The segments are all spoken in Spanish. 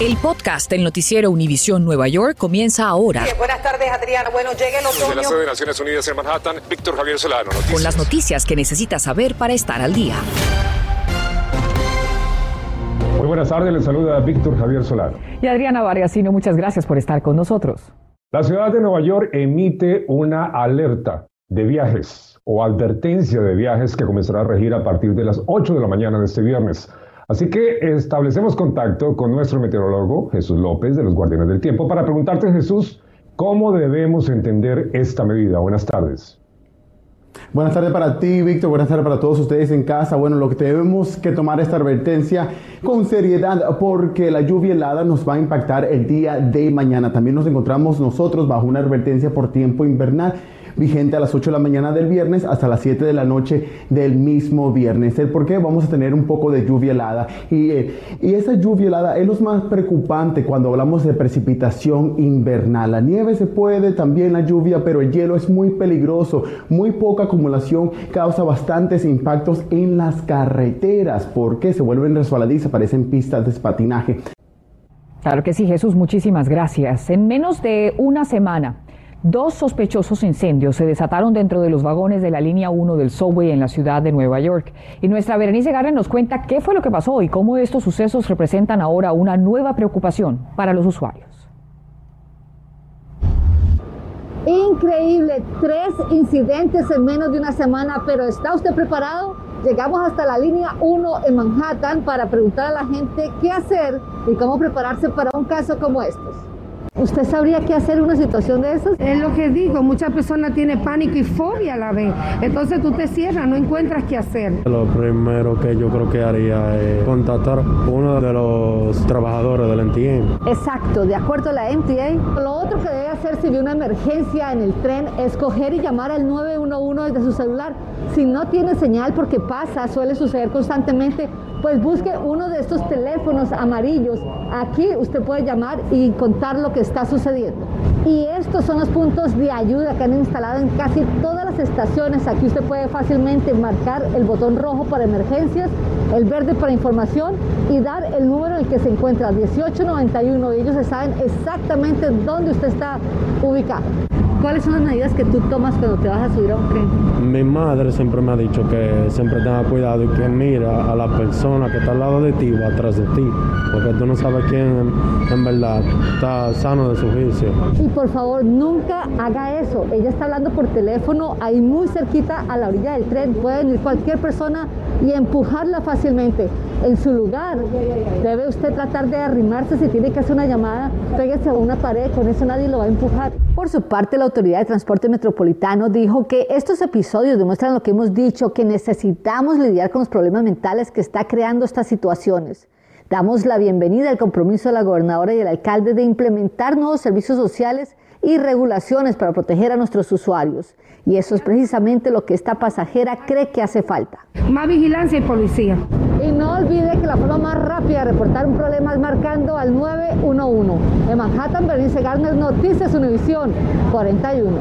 El podcast del noticiero Univisión Nueva York comienza ahora. buenas tardes, Adriana. Bueno, llega el otoño. De la sede de Naciones Unidas en Manhattan, Víctor Javier Solano. Noticias. Con las noticias que necesitas saber para estar al día. Muy buenas tardes, les saluda Víctor Javier Solano. Y Adriana Vargasino, muchas gracias por estar con nosotros. La ciudad de Nueva York emite una alerta de viajes o advertencia de viajes que comenzará a regir a partir de las 8 de la mañana de este viernes. Así que establecemos contacto con nuestro meteorólogo Jesús López de los Guardianes del Tiempo para preguntarte, Jesús, ¿cómo debemos entender esta medida? Buenas tardes. Buenas tardes para ti, Víctor. Buenas tardes para todos ustedes en casa. Bueno, lo que tenemos que tomar esta advertencia con seriedad porque la lluvia helada nos va a impactar el día de mañana. También nos encontramos nosotros bajo una advertencia por tiempo invernal vigente a las 8 de la mañana del viernes hasta las 7 de la noche del mismo viernes. ¿El por qué? Vamos a tener un poco de lluvia helada. Y, eh, y esa lluvia helada es lo más preocupante cuando hablamos de precipitación invernal. La nieve se puede, también la lluvia, pero el hielo es muy peligroso. Muy poca acumulación causa bastantes impactos en las carreteras porque se vuelven resbaladizas, parecen pistas de patinaje. Claro que sí, Jesús, muchísimas gracias. En menos de una semana, Dos sospechosos incendios se desataron dentro de los vagones de la línea 1 del subway en la ciudad de Nueva York. Y nuestra Berenice Garren nos cuenta qué fue lo que pasó y cómo estos sucesos representan ahora una nueva preocupación para los usuarios. Increíble, tres incidentes en menos de una semana, pero ¿está usted preparado? Llegamos hasta la línea 1 en Manhattan para preguntar a la gente qué hacer y cómo prepararse para un caso como estos. ¿Usted sabría qué hacer en una situación de esas? Es lo que digo, muchas personas tienen pánico y fobia a la vez. Entonces tú te cierras, no encuentras qué hacer. Lo primero que yo creo que haría es contactar a uno de los trabajadores del MTA. Exacto, de acuerdo a la MTA. Lo otro que debe hacer si ve una emergencia en el tren es coger y llamar al 911 desde su celular. Si no tiene señal porque pasa, suele suceder constantemente, pues busque uno de estos teléfonos amarillos. Aquí usted puede llamar y contar lo que está sucediendo. Y estos son los puntos de ayuda que han instalado en casi todas las estaciones. Aquí usted puede fácilmente marcar el botón rojo para emergencias, el verde para información y dar el número en el que se encuentra, 1891. Y ellos saben exactamente dónde usted está ubicado. ¿Cuáles son las medidas que tú tomas cuando te vas a subir a un tren? Mi madre siempre me ha dicho que siempre tenga cuidado y que mira a la persona que está al lado de ti o atrás de ti, porque tú no sabes quién en verdad está sano de su juicio. Y por favor, nunca haga eso. Ella está hablando por teléfono ahí muy cerquita a la orilla del tren. Puede venir cualquier persona y empujarla fácilmente. En su lugar, debe usted tratar de arrimarse si tiene que hacer una llamada, pégese a una pared, con eso nadie lo va a empujar. Por su parte, la Autoridad de Transporte Metropolitano dijo que estos episodios demuestran lo que hemos dicho, que necesitamos lidiar con los problemas mentales que está creando estas situaciones. Damos la bienvenida al compromiso de la gobernadora y el alcalde de implementar nuevos servicios sociales y regulaciones para proteger a nuestros usuarios. Y eso es precisamente lo que esta pasajera cree que hace falta. Más vigilancia y policía. Y no olvide que la forma más rápida de reportar un problema es marcando al 911. En Manhattan, Bernice Garner, Noticias Univisión 41.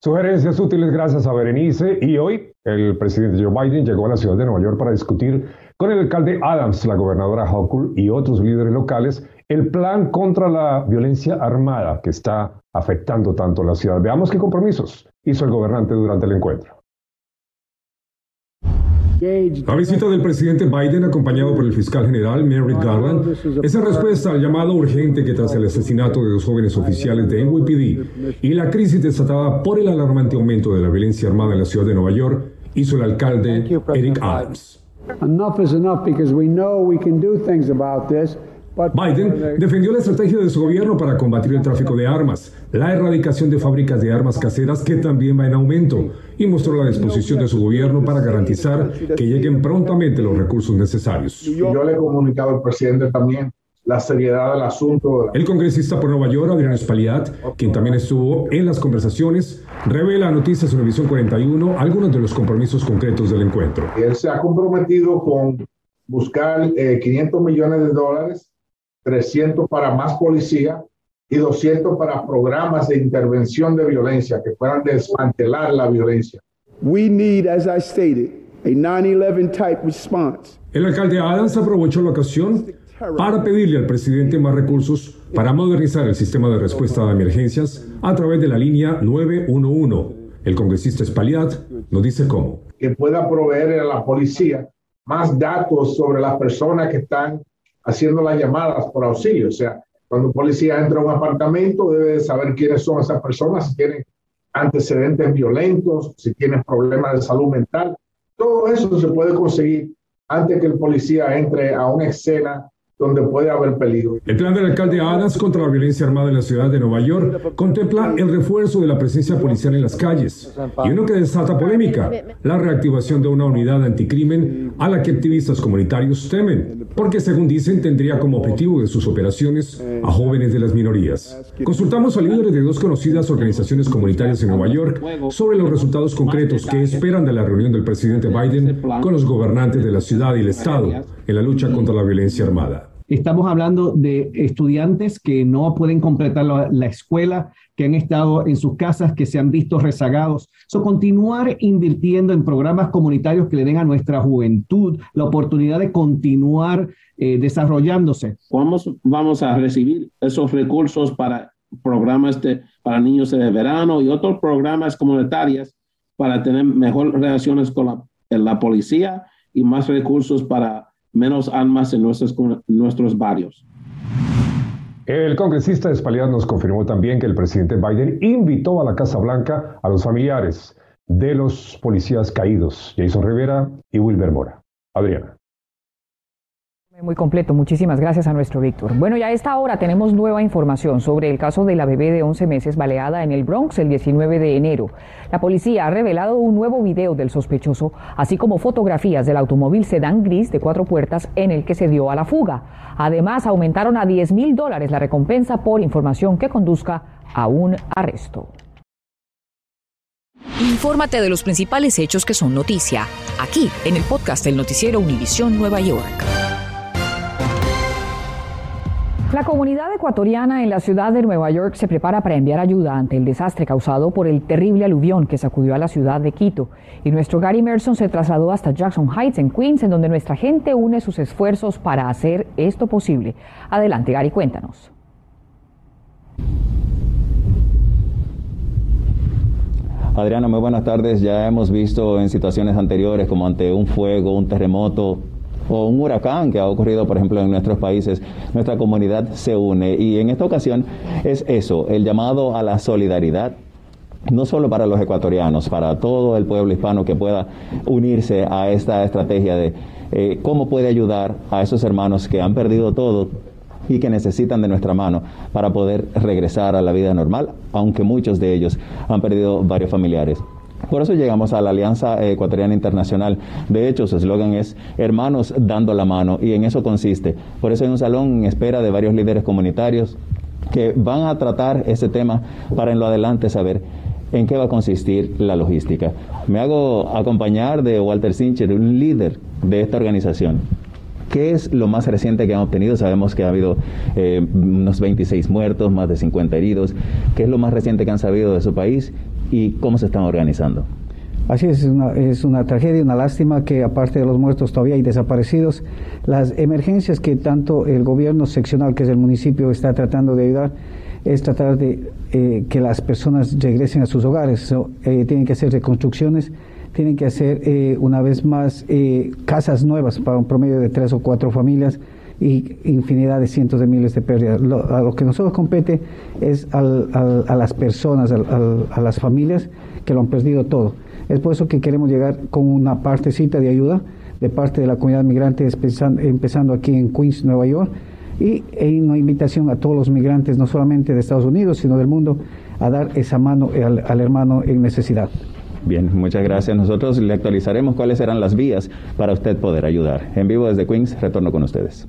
Sugerencias útiles gracias a Berenice y hoy el presidente Joe Biden llegó a la ciudad de Nueva York para discutir con el alcalde Adams, la gobernadora Hochul y otros líderes locales el plan contra la violencia armada que está afectando tanto a la ciudad. Veamos qué compromisos hizo el gobernante durante el encuentro. La visita del presidente Biden, acompañado por el fiscal general Merrick Garland, es en respuesta al llamado urgente que tras el asesinato de dos jóvenes oficiales de NYPD y la crisis desatada por el alarmante aumento de la violencia armada en la ciudad de Nueva York, hizo el alcalde Eric Adams. Enough is enough because we know we can do things about this. Biden defendió la estrategia de su gobierno para combatir el tráfico de armas, la erradicación de fábricas de armas caseras que también va en aumento, y mostró la disposición de su gobierno para garantizar que lleguen prontamente los recursos necesarios. Yo le he comunicado al presidente también la seriedad del asunto. El congresista por Nueva York, Adrián Espaliat, quien también estuvo en las conversaciones, revela a Noticias Univisión 41 algunos de los compromisos concretos del encuentro. Él se ha comprometido con buscar 500 millones de dólares 300 para más policía y 200 para programas de intervención de violencia que puedan desmantelar la violencia. We need, as I stated, a 9/11 type response. El alcalde Adams aprovechó la ocasión para pedirle al presidente más recursos para modernizar el sistema de respuesta a emergencias a través de la línea 911. El congresista Spaliat nos dice cómo. Que pueda proveer a la policía más datos sobre las personas que están haciendo las llamadas por auxilio. O sea, cuando un policía entra a un apartamento, debe saber quiénes son esas personas, si tienen antecedentes violentos, si tienen problemas de salud mental. Todo eso se puede conseguir antes que el policía entre a una escena donde puede haber peligro. El plan del alcalde Adams contra la violencia armada en la ciudad de Nueva York contempla el refuerzo de la presencia policial en las calles y uno que desata polémica, la reactivación de una unidad anticrimen a la que activistas comunitarios temen, porque según dicen tendría como objetivo de sus operaciones a jóvenes de las minorías. Consultamos a líderes de dos conocidas organizaciones comunitarias en Nueva York sobre los resultados concretos que esperan de la reunión del presidente Biden con los gobernantes de la ciudad y el estado en la lucha contra la violencia armada. Estamos hablando de estudiantes que no pueden completar la, escuela, que han estado en sus casas, que se han visto rezagados. So, continuar invirtiendo en programas comunitarios que le den a nuestra juventud la oportunidad de continuar eh, desarrollándose. Vamos, vamos a recibir esos recursos para programas para niños de verano y otros programas comunitarios para tener mejores relaciones con la policía y más recursos para menos armas en nuestros, barrios. El congresista Espaliad nos confirmó también que el presidente Biden invitó a la Casa Blanca a los familiares de los policías caídos, Jason Rivera y Wilber Mora. Adriana. Muy completo, muchísimas gracias a nuestro Víctor. Bueno, ya a esta hora tenemos nueva información sobre el caso de la bebé de 11 meses baleada en el Bronx el 19 de enero. La policía ha revelado un nuevo video del sospechoso, así como fotografías del automóvil sedán gris de cuatro puertas en el que se dio a la fuga. Además, aumentaron a 10 mil dólares la recompensa por información que conduzca a un arresto. Infórmate de los principales hechos que son noticia, aquí en el podcast del noticiero Univisión Nueva York. La comunidad ecuatoriana en la ciudad de Nueva York se prepara para enviar ayuda ante el desastre causado por el terrible aluvión que sacudió a la ciudad de Quito. Y nuestro Gary Merson se trasladó hasta Jackson Heights, en Queens, en donde nuestra gente une sus esfuerzos para hacer esto posible. Adelante, Gary, cuéntanos. Adriana, muy buenas tardes. Ya hemos visto en situaciones anteriores, como ante un fuego, un terremoto, o un huracán que ha ocurrido, por ejemplo, en nuestros países, nuestra comunidad se une. Y en esta ocasión es eso, el llamado a la solidaridad no solo para los ecuatorianos, para todo el pueblo hispano que pueda unirse a esta estrategia de eh, cómo puede ayudar a esos hermanos que han perdido todo y que necesitan de nuestra mano para poder regresar a la vida normal, aunque muchos de ellos han perdido varios familiares. Por eso llegamos a la Alianza Ecuatoriana Internacional. De hecho, su eslogan es Hermanos dando la mano y en eso consiste. Por eso hay un salón en espera de varios líderes comunitarios que van a tratar este tema para en lo adelante saber en qué va a consistir la logística. Me hago acompañar de Walter Sincher, un líder de esta organización. ¿Qué es lo más reciente que han obtenido? Sabemos que ha habido eh, unos 26 muertos, más de 50 heridos. ¿Qué es lo más reciente que han sabido de su país y cómo se están organizando. Así es, es una, es una tragedia, una lástima que aparte de los muertos todavía hay desaparecidos. Las emergencias que tanto el gobierno seccional, que es el municipio, está tratando de ayudar, es tratar de eh, que las personas regresen a sus hogares. Eh, tienen que hacer reconstrucciones, tienen que hacer eh, una vez más casas nuevas para un promedio de tres o cuatro familias y infinidad de cientos de miles de pérdidas. Lo, a lo que nosotros compete es al, a las personas, a las familias que lo han perdido todo. Es por eso que queremos llegar con una partecita de ayuda de parte de la comunidad migrante, empezando aquí en Queens, Nueva York, y una invitación a todos los migrantes, no solamente de Estados Unidos, sino del mundo, a dar esa mano al, al hermano en necesidad. Bien, muchas gracias. Nosotros le actualizaremos cuáles serán las vías para usted poder ayudar. En vivo desde Queens, retorno con ustedes.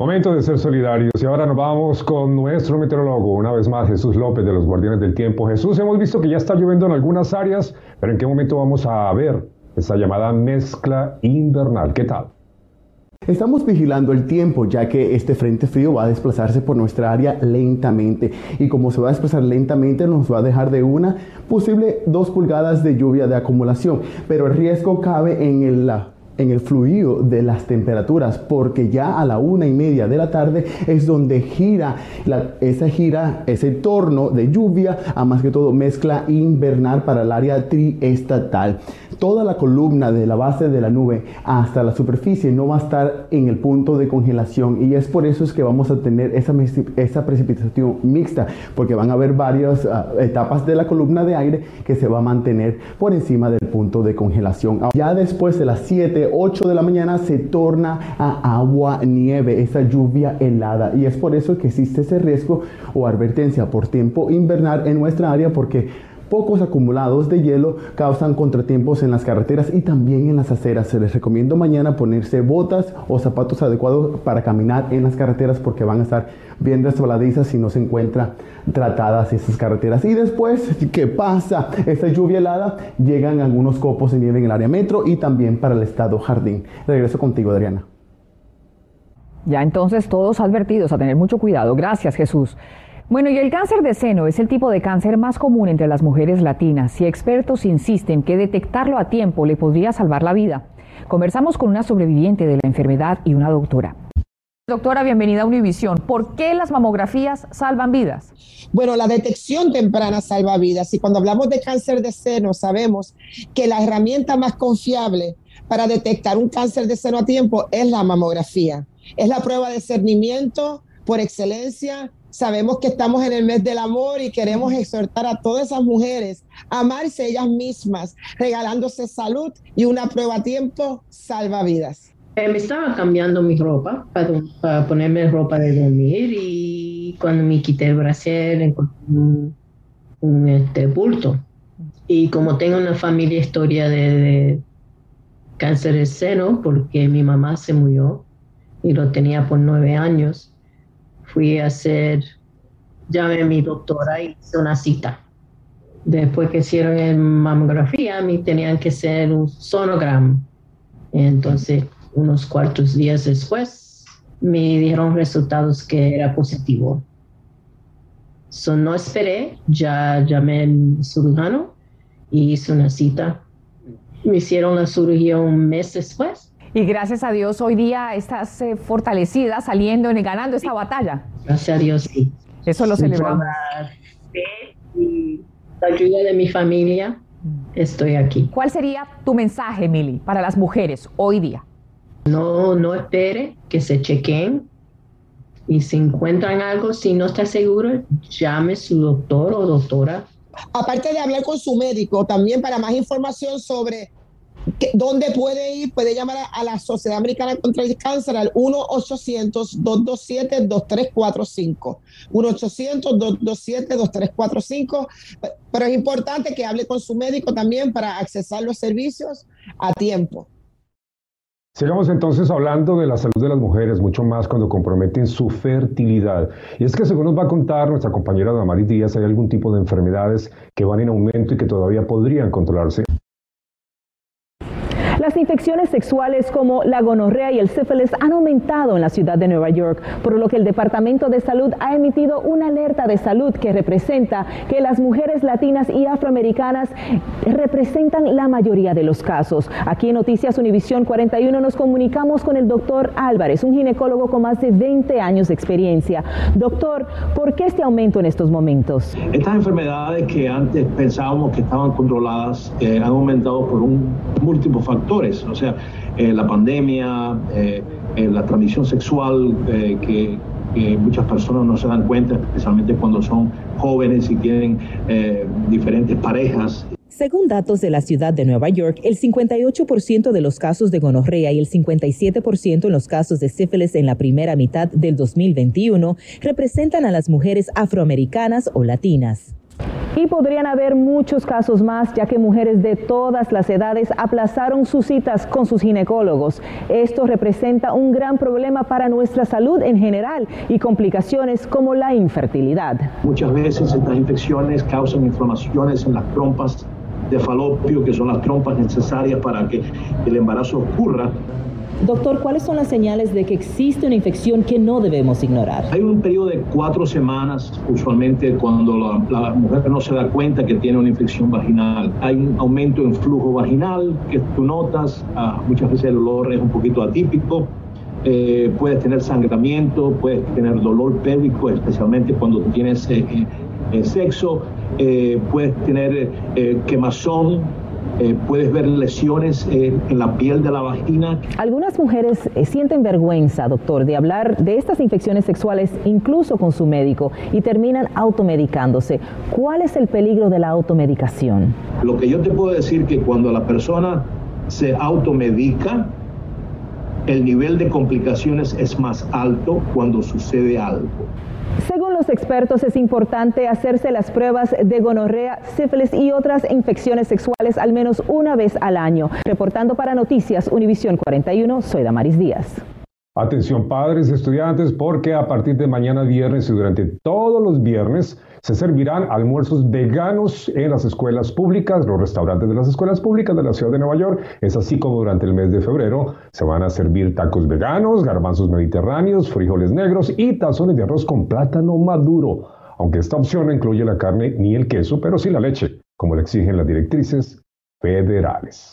Momento de ser solidarios y ahora nos vamos con nuestro meteorólogo, una vez más Jesús López de los Guardianes del Tiempo. Jesús, hemos visto que ya está lloviendo en algunas áreas, pero ¿en qué momento vamos a ver esa llamada mezcla invernal? ¿Qué tal? Estamos vigilando el tiempo ya que este frente frío va a desplazarse por nuestra área lentamente y como se va a desplazar lentamente nos va a dejar de una posible dos pulgadas de lluvia de acumulación, pero el riesgo cabe en el, en el fluido de las temperaturas, porque ya a la una y media de la tarde es donde gira esa gira, ese torno de lluvia, a más que todo mezcla invernal para el área triestatal. Toda la columna de la base de la nube hasta la superficie no va a estar en el punto de congelación y es por eso es que vamos a tener esa, precipitación mixta, porque van a haber varias uh, etapas de la columna de aire que se va a mantener por encima del punto de congelación. Ya después de las 7, 8 de la mañana se torna a agua nieve, esa lluvia helada y es por eso que existe ese riesgo o advertencia por tiempo invernal en nuestra área porque pocos acumulados de hielo causan contratiempos en las carreteras y también en las aceras. Se les recomiendo mañana ponerse botas o zapatos adecuados para caminar en las carreteras porque van a estar bien resbaladizas si no se encuentran tratadas esas carreteras. Y después, ¿qué pasa? Esta lluvia helada llegan algunos copos de nieve en el área metro y también para el estado jardín. Regreso contigo, Adriana. Ya entonces todos advertidos a tener mucho cuidado. Gracias, Jesús. Bueno, y el cáncer de seno es el tipo de cáncer más común entre las mujeres latinas y expertos insisten que detectarlo a tiempo le podría salvar la vida. Conversamos con una sobreviviente de la enfermedad y una doctora. Doctora, bienvenida a Univisión. ¿Por qué las mamografías salvan vidas? Bueno, la detección temprana salva vidas y cuando hablamos de cáncer de seno sabemos que la herramienta más confiable para detectar un cáncer de seno a tiempo es la mamografía. Es la prueba de cernimiento por excelencia Sabemos que estamos en el mes del amor y queremos exhortar a todas esas mujeres a amarse ellas mismas, regalándose salud y una prueba a tiempo salva vidas. Eh, me estaba cambiando mi ropa para, ponerme ropa de dormir y cuando me quité el brasier encontré un, este, bulto. Y como tengo una familia historia de, de cáncer de seno, porque mi mamá se murió y lo tenía por nueve años, fui a hacer, llamé a mi doctora y hice una cita. Después que hicieron la mamografía, me tenían que hacer un sonograma. Entonces, unos cuartos días después, me dieron resultados que era positivo. So, no esperé, ya llamé al cirujano y hice una cita. Me hicieron la cirugía un mes después y gracias a Dios hoy día estás eh, fortalecida, saliendo y ganando esta batalla. Gracias a Dios, sí. Eso lo celebramos. Y la ayuda de mi familia, estoy aquí. ¿Cuál sería tu mensaje, Mili, para las mujeres hoy día? No, no espere que se chequen y si encuentran algo, si no está seguro, llame a su doctor o doctora. Aparte de hablar con su médico, también para más información sobre ¿Dónde puede ir? Puede llamar a, la Sociedad Americana contra el Cáncer al 1-800-227-2345. 1-800-227-2345. Pero es importante que hable con su médico también para accesar los servicios a tiempo. Sigamos entonces hablando de la salud de las mujeres, mucho más cuando comprometen su fertilidad. Y es que según nos va a contar nuestra compañera Damaris Díaz, hay algún tipo de enfermedades que van en aumento y que todavía podrían controlarse. Las infecciones sexuales como la gonorrea y el sífilis han aumentado en la ciudad de Nueva York, por lo que el Departamento de Salud ha emitido una alerta de salud que representa que las mujeres latinas y afroamericanas representan la mayoría de los casos. Aquí en Noticias Univisión 41 nos comunicamos con el doctor Álvarez, un ginecólogo con más de 20 años de experiencia. Doctor, ¿por qué este aumento en estos momentos? Estas enfermedades que antes pensábamos que estaban controladas eh, han aumentado por un múltiplo factor o sea, eh, la pandemia, eh, eh, la transmisión sexual que, muchas personas no se dan cuenta, especialmente cuando son jóvenes y tienen diferentes parejas. Según datos de la ciudad de Nueva York, el 58% de los casos de gonorrea y el 57% en los casos de sífilis en la primera mitad del 2021 representan a las mujeres afroamericanas o latinas. Y podrían haber muchos casos más, ya que mujeres de todas las edades aplazaron sus citas con sus ginecólogos. Esto representa un gran problema para nuestra salud en general y complicaciones como la infertilidad. Muchas veces estas infecciones causan inflamaciones en las trompas de falopio, que son las trompas necesarias para que el embarazo ocurra Doctor, ¿cuáles son las señales de que existe una infección que no debemos ignorar? Hay un periodo de cuatro semanas, usualmente cuando la, mujer no se da cuenta que tiene una infección vaginal. Hay un aumento en flujo vaginal que tú notas, ah, muchas veces el olor es un poquito atípico. Eh, puedes tener sangramiento, puedes tener dolor pélvico, especialmente cuando tienes eh, eh, sexo, puedes tener quemazón, puedes ver lesiones en la piel de la vagina. Algunas mujeres sienten vergüenza, doctor, de hablar de estas infecciones sexuales incluso con su médico y terminan automedicándose. ¿Cuál es el peligro de la automedicación? Lo que yo te puedo decir que cuando la persona se automedica, el nivel de complicaciones es más alto cuando sucede algo. Los expertos, es importante hacerse las pruebas de gonorrea, sífilis y otras infecciones sexuales al menos una vez al año. Reportando para Noticias Univisión 41, soy Damaris Díaz. Atención padres y estudiantes porque a partir de mañana viernes y durante todos los viernes se servirán almuerzos veganos en las escuelas públicas, los restaurantes de las escuelas públicas de la ciudad de Nueva York. Es así como durante el mes de febrero se van a servir tacos veganos, garbanzos mediterráneos, frijoles negros y tazones de arroz con plátano maduro. Aunque esta opción no incluye la carne ni el queso, pero sí la leche, como le exigen las directrices federales.